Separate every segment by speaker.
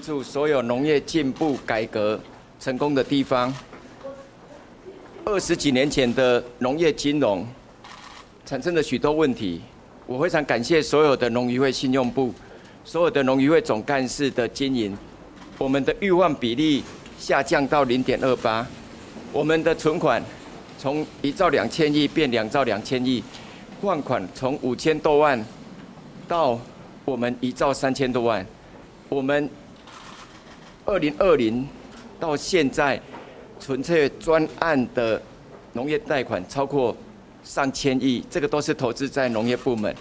Speaker 1: 祝所有农业进步改革成功的地方。二十几年前的农业金融产生了许多问题，我非常感谢所有的农渔会信用部、所有的农渔会总干事的经营，我们的预换比例下降到零点二八，我们的存款从一兆两千亿变两兆两千亿，换款从五千多万到我们一兆三千多万，我们二零二零到现在。纯粹专案的农业贷款超过上千亿，这个都是投资在农业部门。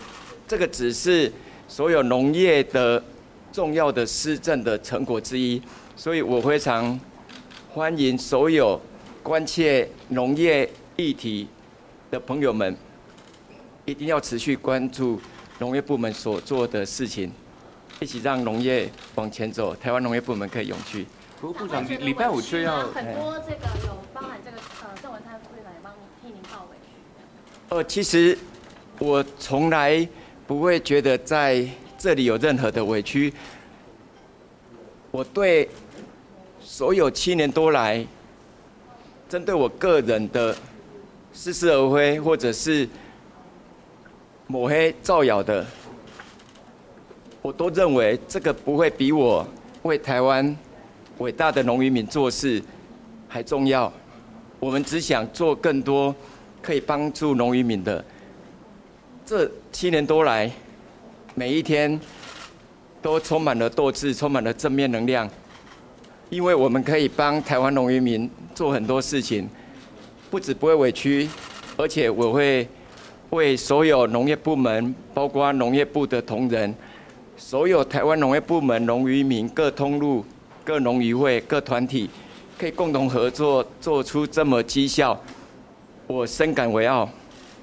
Speaker 1: 这个只是所有农业的重要的施政的成果之一，所以我非常欢迎所有关切农业议题的朋友们，一定要持续关注农业部门所做的事情，一起让农业往前走，台湾农业部门可以永续。
Speaker 2: 不过部长，礼拜五就要
Speaker 3: 很多这个有包含这个呃郑文灿副会长也帮替您报委屈。
Speaker 1: 呃，其实我从来不会觉得在这里有任何的委屈。我对所有七年多来针对我个人的似是而非，或者是抹黑造谣的，我都认为这个不会比我为台湾。伟大的农渔民做事还重要，我们只想做更多可以帮助农渔民的。这七年多来，每一天都充满了斗志，充满了正面能量，因为我们可以帮台湾农渔民做很多事情，不止不会委屈，而且我会为所有农业部门，包括农业部的同仁，所有台湾农业部门农渔民各通路。各农渔会、各团体可以共同合作，做出这么绩效，我深感为傲。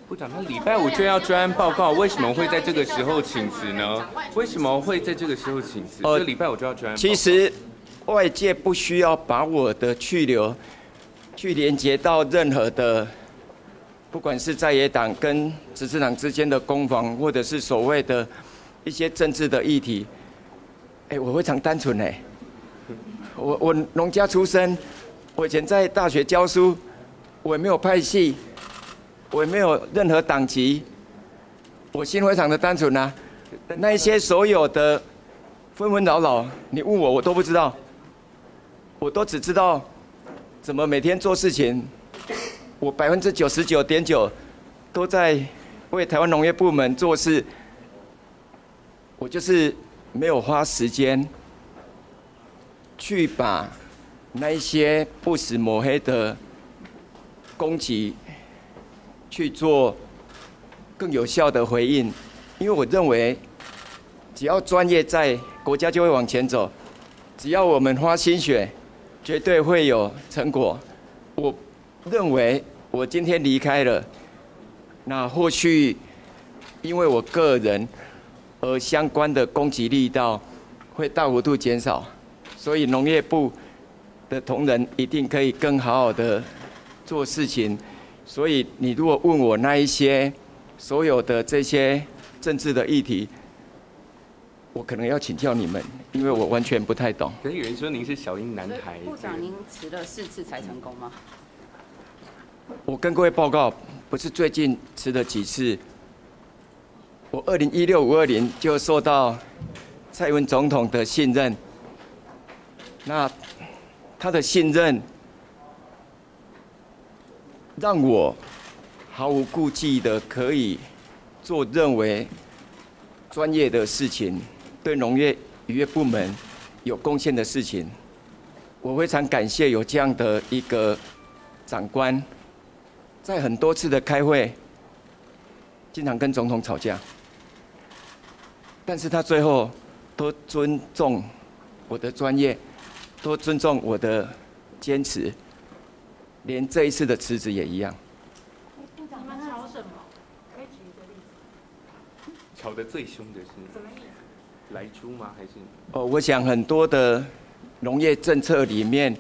Speaker 2: 部长，他礼拜五就要专案报告，为什么会在这个时候请辞呢？为什么会在这个时候请辞？这礼拜五就要专案。
Speaker 1: 其实外界不需要把我的去留去连接到任何的，不管是在野党跟执政党之间的攻防，或者是所谓的一些政治的议题。哎，我非常单纯哎。我我农家出身，我以前在大学教书，我也没有派系，我也没有任何党籍，我心非常的单纯呐。那一些所有的纷纷扰扰，你问我我都不知道，我都只知道怎么每天做事情。我百分之九十九点九都在为台湾农业部门做事，我就是没有花时间。去把那一些不实抹黑的攻击去做更有效的回应，因为我认为，只要专业在，国家就会往前走；只要我们花心血，绝对会有成果。我认为，我今天离开了，那或许因为我个人而相关的攻击力道会大幅度减少。所以农业部的同仁一定可以更好好的做事情。所以你如果问我那一些所有的这些政治的议题，我可能要请教你们，因为我完全不太懂。
Speaker 2: 可是有人说您是小英男孩。
Speaker 4: 部长，您辞了四次才成功吗？
Speaker 1: 我跟各位报告，不是最近辞了几次。我二零一六五二零就受到蔡英文总统的信任。那他的信任，让我毫无顾忌的可以做认为专业的事情，对农业渔业部门有贡献的事情。我非常感谢有这样的一个长官，在很多次的开会，经常跟总统吵架，但是他最后都尊重我的专业。都尊重我的坚持，连这一次的辞职也一样。
Speaker 3: 部长，你们吵什么？可以举一个例
Speaker 2: 子。吵得最凶的是什么意思？来猪吗？还是？
Speaker 1: 哦，我想很多的农业政策里面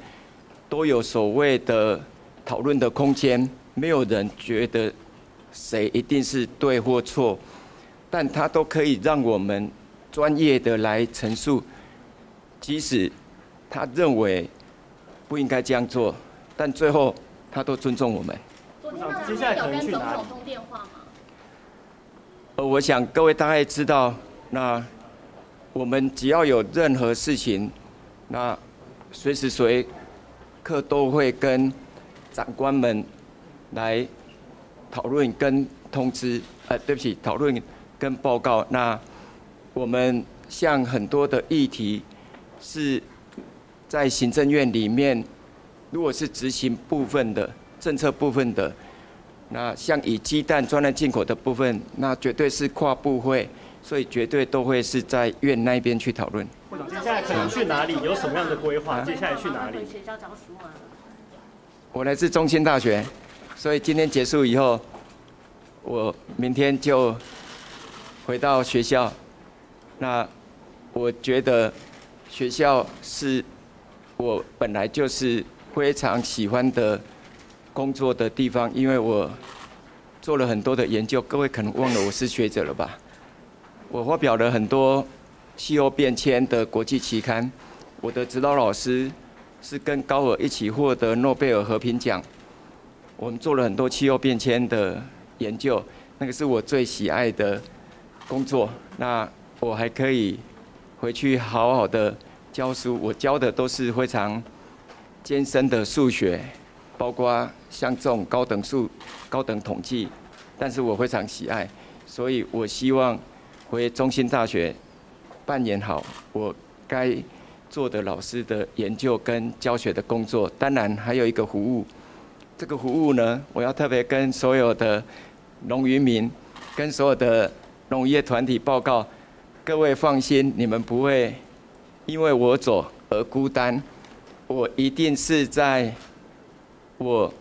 Speaker 1: 都有所谓的讨论的空间，没有人觉得谁一定是对或错，但他都可以让我们专业的来陈述。即使他认为不应该这样做，但最后他都尊重我们。
Speaker 3: 昨天那接下来有跟总统通电话吗？
Speaker 1: 呃，我想各位大概知道，那我们只要有任何事情，那随时随刻都会跟长官们来讨论跟通知。呃，对不起，讨论跟报告。那我们像很多的议题是在行政院里面，如果是执行部分的政策部分的，那像以鸡蛋专案进口的部分，那绝对是跨部会，所以绝对都会是在院那边去讨论。
Speaker 5: 接下来可能去哪里？有什么样的规划？接下来去哪里？
Speaker 1: 我来自中心大学，所以今天结束以后。我明天就回到学校。那我觉得学校是我本来就是非常喜欢的工作的地方，因为我做了很多的研究。各位可能忘了我是学者了吧？我发表了很多气候变迁的国际期刊。我的指导老师是跟高尔一起获得诺贝尔和平奖。我们做了很多气候变迁的。研究，那个是我最喜爱的工作。那我还可以回去好好的教书。我教的都是非常艰深的数学，包括像这种高等数、高等统计。但是我非常喜爱，所以我希望回中心大学扮演好我该做的老师的研究跟教学的工作。当然还有一个服务，这个服务呢，我要特别跟所有的。农渔民跟所有的农业团体报告，各位放心，你们不会因为我走而孤单。我一定是在我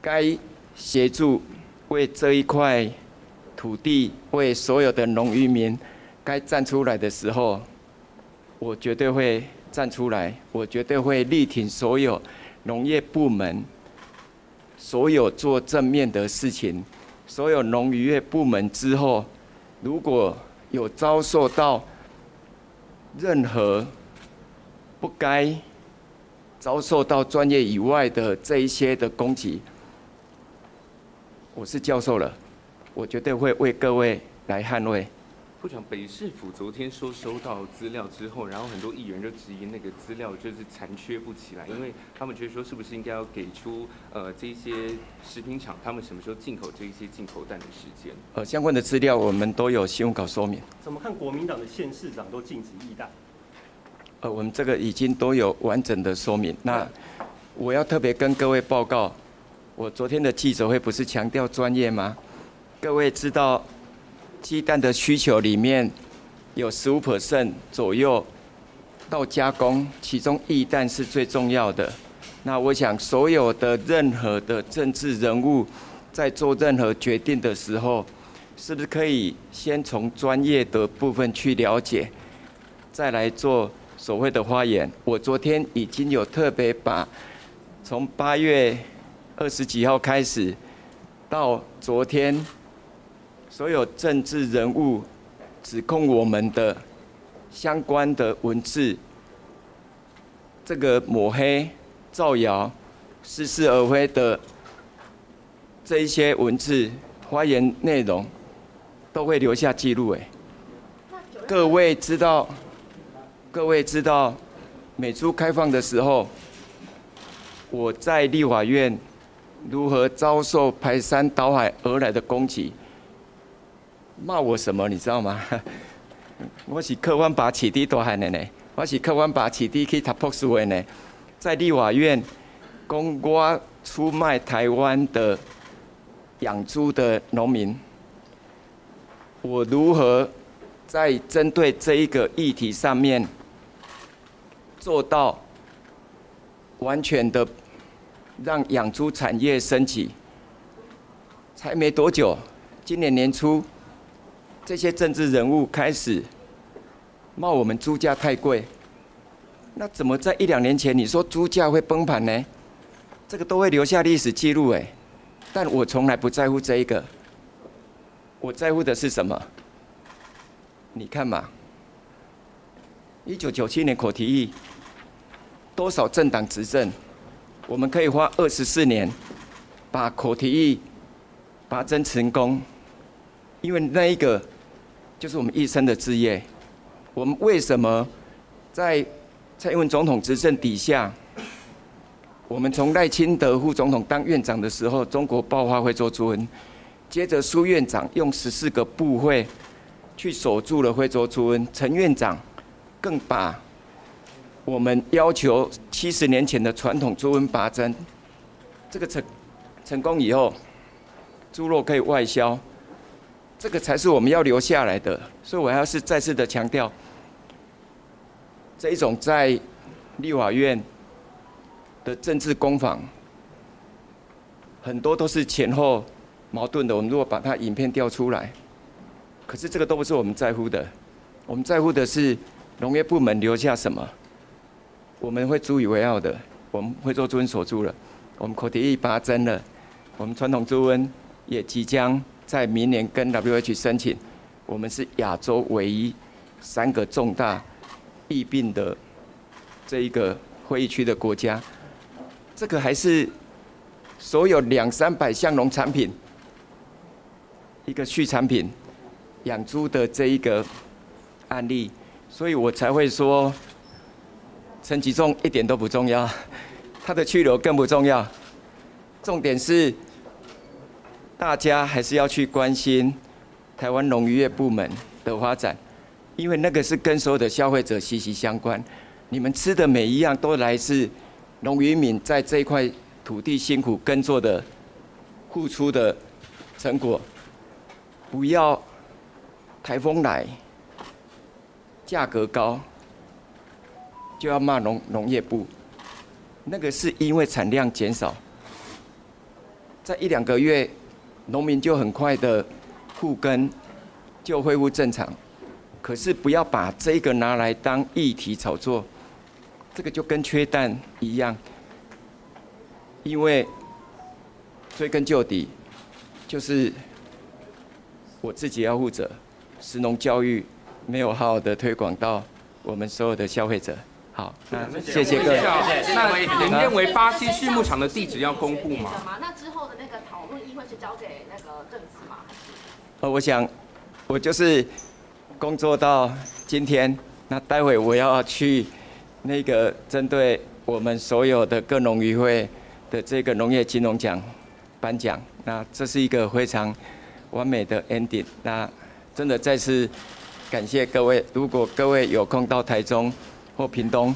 Speaker 1: 该协助为这一块土地、为所有的农渔民该站出来的时候，我绝对会站出来。我绝对会力挺所有农业部门。所有做正面的事情，所有农渔业部门之后，如果有遭受到任何不该遭受到专业以外的这一些的攻击，我是教授了，我绝对会为各位来捍卫。
Speaker 2: 部长，北市府昨天说收到资料之后，然后很多议员就质疑那个资料就是残缺不起来，因为他们觉得说是不是应该要给出呃这些食品厂他们什么时候进口这一些进口蛋的时间？
Speaker 1: 呃，相关的资料我们都有新闻稿说明。
Speaker 5: 怎么看国民党的县市长都禁止易蛋？
Speaker 1: 呃，我们这个已经都有完整的说明。那我要特别跟各位报告，我昨天的记者会不是强调专业吗？各位知道。鸡蛋的需求里面有十五 percent 左右到加工，其中易蛋是最重要的。那我想，所有的任何的政治人物在做任何决定的时候，是不是可以先从专业的部分去了解，再来做所谓的发言？我昨天已经有特别把从八月二十几号开始到昨天。所有政治人物指控我们的相关的文字，这个抹黑、造谣、似是而非的这一些文字发言内容，都会留下记录。哎，各位知道，各位知道，美猪开放的时候，我在立法院如何遭受排山倒海而来的攻击？骂我什么？你知道吗？我是客观把起地大汉的呢，我是客观把起地去读博士的呢，在立法院，公我出卖台湾的养猪的农民，我如何在针对这一个议题上面做到完全的让养猪产业升级？才没多久，今年年初。这些政治人物开始骂我们猪价太贵，那怎么在一两年前你说猪价会崩盘呢？这个都会留下历史记录哎，但我从来不在乎这一个，我在乎的是什么？你看嘛，一九九七年口提议，多少政党执政，我们可以花二十四年把口提议拔针成功，因为那一个就是我们一生的志业。我们为什么在蔡英文总统执政底下，我们从赖清德副总统当院长的时候，中国爆发会做猪瘟，接着苏院长用十四个部会去守住了徽州猪瘟，陈院长。更把我们要求七十年前的传统猪瘟拔针，这个成成功以后，猪肉可以外销，这个才是我们要留下来的。所以我要是再次的强调，这一种在立法院的政治攻防，很多都是前后矛盾的。我们如果把它影片调出来，可是这个都不是我们在乎的，我们在乎的是。农业部门留下什么？我们会足以为傲的。我们会做猪瘟锁住了，我们口蹄疫拔针了，我们传统猪瘟也即将在明年跟 WH 申请。我们是亚洲唯一三个重大疫病的这一个会议区的国家。这个还是所有两三百项农产品一个畜产品养猪的这一个案例。所以我才会说，陈吉仲一点都不重要，他的去留更不重要。重点是，大家还是要去关心台湾农渔业部门的发展，因为那个是跟所有的消费者息息相关。你们吃的每一样都来自农渔民在这一块土地辛苦耕作的付出的成果。不要台风来。价格高，就要骂农农业部，那个是因为产量减少，在一两个月，农民就很快的复耕，就恢复正常。可是不要把这个拿来当议题炒作，这个就跟缺蛋一样，因为追根究底，就是我自己要负责，食农教育。没有好好的推广到我们所有的消费者。好，那谢谢各位。
Speaker 2: 那您认为巴西畜牧场的地址要公布吗？
Speaker 3: 讨论议会是交给那个政司吗？
Speaker 1: 呃，我想我就是工作到今天，那待会我要去那个针对我们所有的各农渔会的这个农业金融奖颁奖。那这是一个非常完美的 ending。那真的再次。感谢各位，如果各位有空到台中或屏东，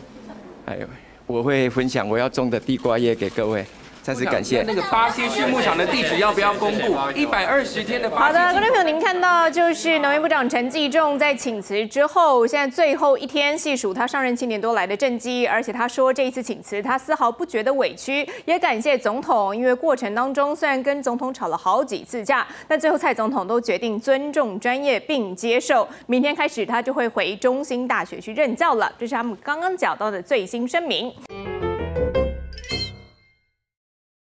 Speaker 1: 哎，我会分享我要种的地瓜叶给各位。再次感谢。
Speaker 2: 那个巴西畜牧场的地址要不要公布？一百二十天的。
Speaker 6: 好的，观众朋友，您看到就是农业部长陈继仲在请辞之后，现在最后一天细数他上任七年多来的政绩，而且他说这一次请辞他丝毫不觉得委屈，也感谢总统，因为过程当中虽然跟总统吵了好几次架，但最后蔡总统都决定尊重专业并接受。明天开始他就会回中兴大学去任教了，这是他们刚刚讲到的最新声明。